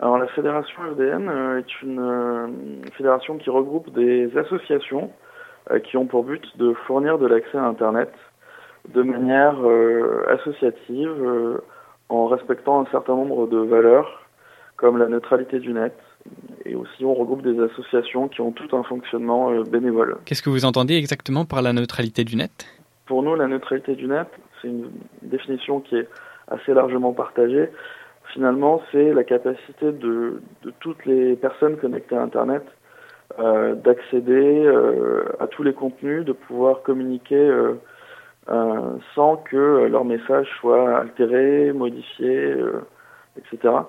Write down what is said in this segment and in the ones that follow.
Alors la fédération FDN est une fédération qui regroupe des associations qui ont pour but de fournir de l'accès à Internet de manière associative en respectant un certain nombre de valeurs comme la neutralité du net. Et aussi, on regroupe des associations qui ont tout un fonctionnement euh, bénévole. Qu'est-ce que vous entendez exactement par la neutralité du net? Pour nous, la neutralité du net, c'est une définition qui est assez largement partagée. Finalement, c'est la capacité de, de, toutes les personnes connectées à Internet euh, d'accéder euh, à tous les contenus, de pouvoir communiquer euh, euh sans que leur message soit altéré, modifié, etc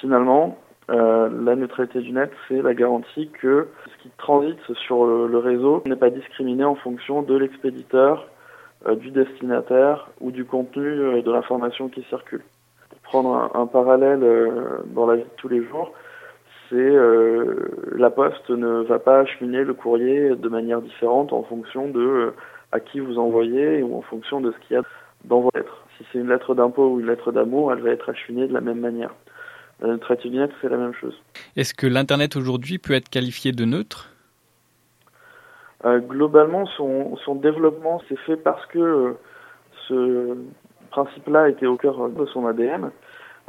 finalement, euh, la neutralité du net, c'est la garantie que ce qui transite sur le, réseau n'est pas discriminé en fonction de l'expéditeur, euh, du destinataire ou du contenu euh, de l'information qui circule. Prendre un, parallèle dans la vie de tous les jours, c'est la poste ne va pas acheminer le courrier de manière différente en fonction de à qui vous envoyez ou en fonction de ce qu'il y a dans vos lettres. Si c'est une lettre d'impôt ou une lettre d'amour, elle va être acheminée de la même manière. La neutralité du net, c'est la même chose. Est-ce que l'Internet aujourd'hui peut être qualifié de neutre? Euh, Globalement, son, son développement s'est fait parce que euh, ce principe-là était au cœur de son ADN.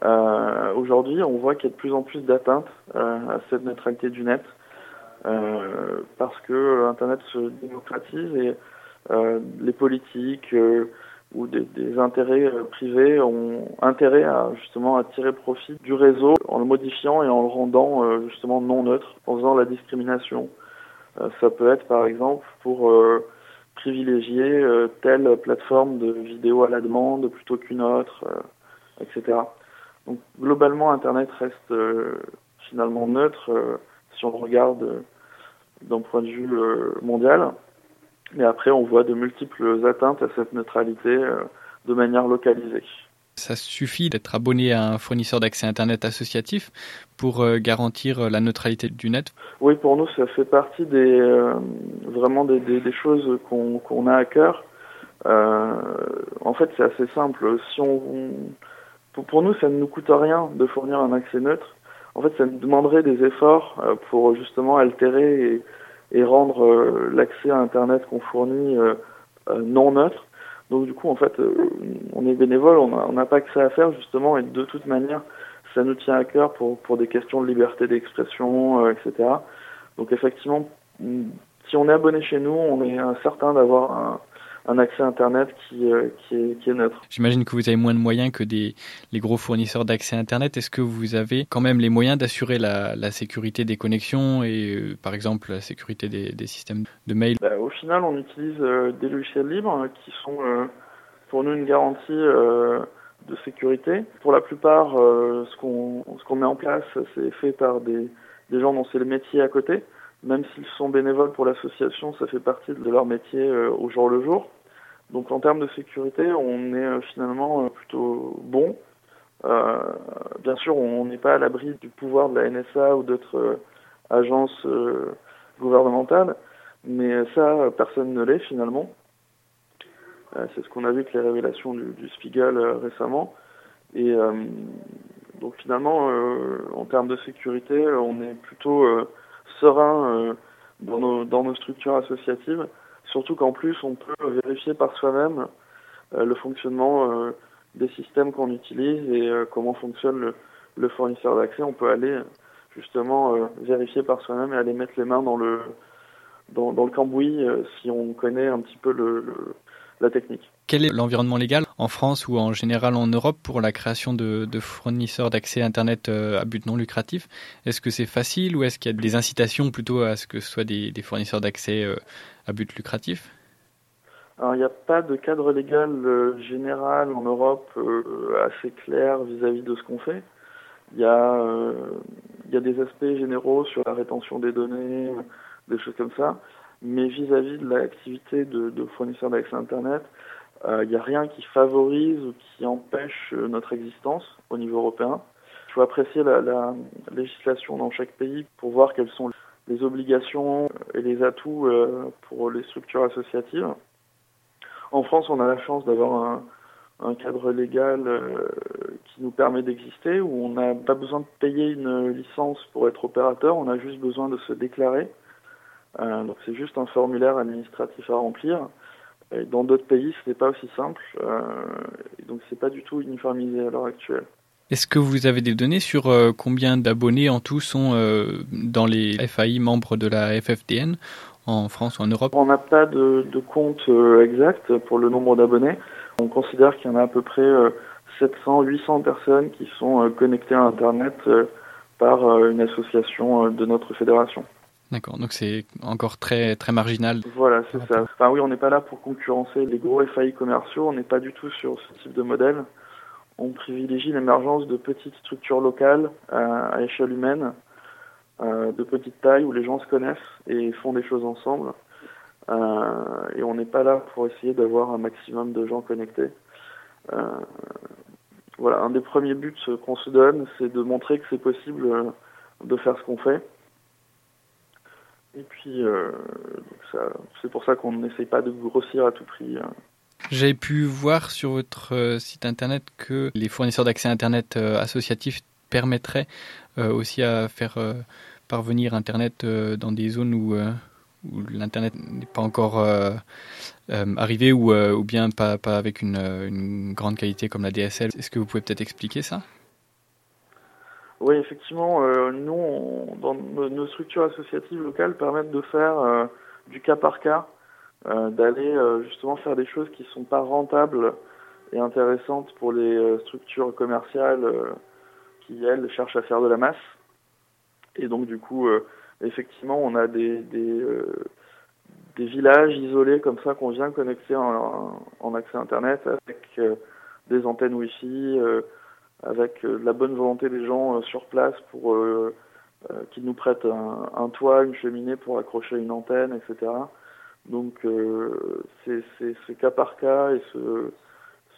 Euh, aujourd'hui, on voit qu'il y a de plus en plus d'atteintes euh, à cette neutralité du net parce que Internet se démocratise et les politiques où des, intérêts euh, privés ont intérêt à justement à tirer profit du réseau en le modifiant et en le rendant euh, justement non neutre, en faisant la discrimination. Euh, ça peut être par exemple pour privilégier telle plateforme de vidéo à la demande plutôt qu'une autre, etc. Donc globalement, Internet reste finalement neutre si on le regarde d'un point de vue mondial. Mais après, on voit de multiples atteintes à cette neutralité euh, de manière localisée. Ça suffit d'être abonné à un fournisseur d'accès Internet associatif pour euh, garantir euh, la neutralité du net? Oui, pour nous, ça fait partie des vraiment des, choses qu'on a à cœur. en fait, c'est assez simple. Si on, pour, nous, ça ne nous coûte rien de fournir un accès neutre. En fait, ça nous demanderait des efforts pour justement altérer et, et rendre euh, l'accès à Internet qu'on fournit euh, euh, non neutre. Donc du coup, en fait, on est bénévole, on n'a pas que ça à faire justement, et de toute manière, ça nous tient à cœur pour, pour des questions de liberté d'expression, etc. Donc effectivement, si on est abonné chez nous, on est certain d'avoir un, un accès Internet qui, euh, qui, est, qui est neutre. J'imagine que vous avez moins de moyens que des, les gros fournisseurs d'accès Internet. Est-ce que vous avez quand même les moyens d'assurer la, la, sécurité des connexions et euh, par exemple la sécurité des, des systèmes de mail? Bah, Au final, on utilise euh, des logiciels libres qui sont pour nous une garantie de sécurité. Pour la plupart, ce qu'on qu'on met en place, c'est fait par des, des gens dont c'est le métier à côté même s'ils sont bénévoles pour l'association, ça fait partie de leur métier au jour le jour. Donc en termes de sécurité, on est euh, finalement euh, plutôt bon. Euh, bien sûr, on n'est pas à l'abri du pouvoir de la NSA ou d'autres agences gouvernementales, mais ça, personne ne l'est finalement. C'est ce qu'on a vu avec les révélations du, du Spiegel récemment. Et donc finalement, en termes de sécurité, on est plutôt serein dans nos, dans nos structures associatives Surtout qu'en plus, on peut vérifier par soi-même euh, le fonctionnement euh, des systèmes qu'on utilise et euh, comment fonctionne le, fournisseur d'accès. On peut aller justement vérifier par soi-même et aller mettre les mains dans le dans, dans le cambouis si on connaît un petit peu le, le la technique. Quel est l'environnement légal? En France ou en général en Europe pour la création de, fournisseurs d'accès Internet à but non lucratif Est-ce que c'est facile ou est-ce qu'il y a des incitations plutôt à ce que ce soit des, fournisseurs d'accès à but lucratif? Alors, il n'y a pas de cadre légal euh, général en Europe euh, assez clair vis-à-vis de ce qu'on fait. Il y, a, euh, des aspects généraux sur la rétention des données, des choses comme ça. Mais vis-à-vis de l'activité de, de fournisseurs d'accès Internet, il n'y a rien qui favorise ou qui empêche notre existence au niveau européen. Il faut apprécier la, la législation dans chaque pays pour voir quelles sont les obligations et les atouts euh, pour les structures associatives. En France, on a la chance d'avoir un, un cadre légal qui nous permet d'exister, où on n'a pas besoin de payer une licence pour être opérateur, on a juste besoin de se déclarer. donc c'est juste un formulaire administratif à remplir. Et dans d'autres pays, ce n'est pas aussi simple, donc c'est pas du tout uniformisé à l'heure actuelle. Est-ce que vous avez des données sur euh, combien d'abonnés en tout sont euh, dans les FAI membres de la FFDN en France ou en Europe? On n'a pas de, compte euh, exact pour le nombre d'abonnés. On considère qu'il y en a à peu près 700-800 personnes qui sont connectées à Internet par une association de notre fédération. D'accord, donc c'est encore très très marginal. Voilà, c'est ça. Enfin oui, on n'est pas là pour concurrencer les gros FAI commerciaux, on n'est pas du tout sur ce type de modèle on privilégie l'émergence de petites structures locales euh, à échelle humaine, euh, de petite taille, où les gens se connaissent et font des choses ensemble. Euh, et on n'est pas là pour essayer d'avoir un maximum de gens connectés. voilà, un des premiers buts qu'on se donne, c'est de montrer que c'est possible de faire ce qu'on fait. Et puis, c'est pour ça qu'on n'essaye pas de grossir à tout prix. J'avais pu voir sur votre euh, site internet que les fournisseurs d'accès internet euh, associatifs permettraient euh, aussi à faire parvenir internet dans des zones où, l'internet n'est pas encore arrivé ou, bien pas, avec une, grande qualité comme la DSL. Est-ce que vous pouvez peut-être expliquer ça? Oui, effectivement, nous, dans nos structures associatives locales permettent de faire du cas par cas euh, d'aller euh, justement faire des choses qui sont pas rentables et intéressantes pour les euh, structures commerciales qui elles cherchent à faire de la masse. Et donc du coup, effectivement, on a des, des, des, villages isolés comme ça qu'on vient connecter en, en, accès Internet avec des antennes Wi-Fi, avec la bonne volonté des gens sur place pour qu'ils nous prêtent un, un, toit, une cheminée pour accrocher une antenne, etc. Donc euh, c'est ce cas par cas et ce,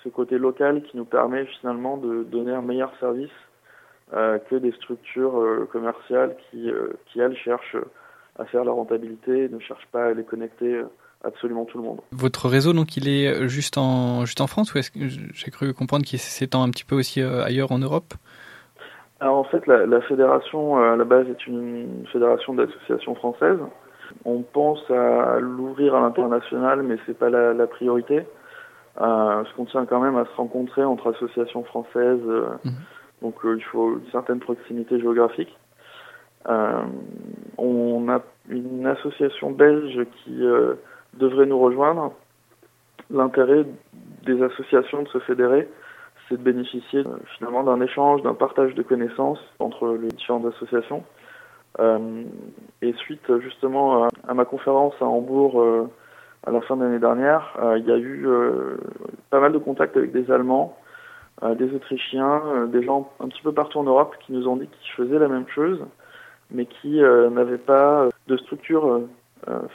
ce, côté local qui nous permet finalement de donner un meilleur service euh, que des structures euh, commerciales qui, qui, elles, cherchent à faire la rentabilité et ne cherchent pas à les connecter absolument tout le monde. Votre réseau, donc, il est juste en, juste en France ou est-ce que j'ai cru comprendre qu'il s'étend un petit peu aussi ailleurs en Europe? Alors, en fait, la, la fédération, à la base, est une fédération d'associations françaises on pense à l'ouvrir à l'international, mais c'est pas la, priorité. Euh, parce qu'on tient quand même à se rencontrer entre associations françaises, euh, mhm. donc euh, il faut une certaine proximité géographique. Euh, on a une association belge qui devrait nous rejoindre. L'intérêt des associations de se fédérer, c'est de bénéficier finalement d'un échange, d'un partage de connaissances entre les différentes associations. Euh, et suite justement à ma conférence à Hambourg euh, à la fin de l'année dernière, euh, il y a eu pas mal de contacts avec des Allemands, des Autrichiens, des gens un petit peu partout en Europe qui nous ont dit qu'ils faisaient la même chose, mais qui n'avaient pas de structure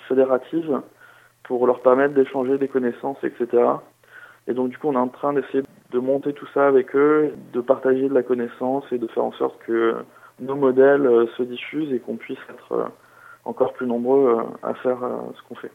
fédérative pour leur permettre d'échanger des connaissances, etc. Et donc du coup, on est en train d'essayer de monter tout ça avec eux, de partager de la connaissance et de faire en sorte que nos modèles euh, se diffusent et qu'on puisse être euh, encore plus nombreux euh, à faire ce qu'on fait.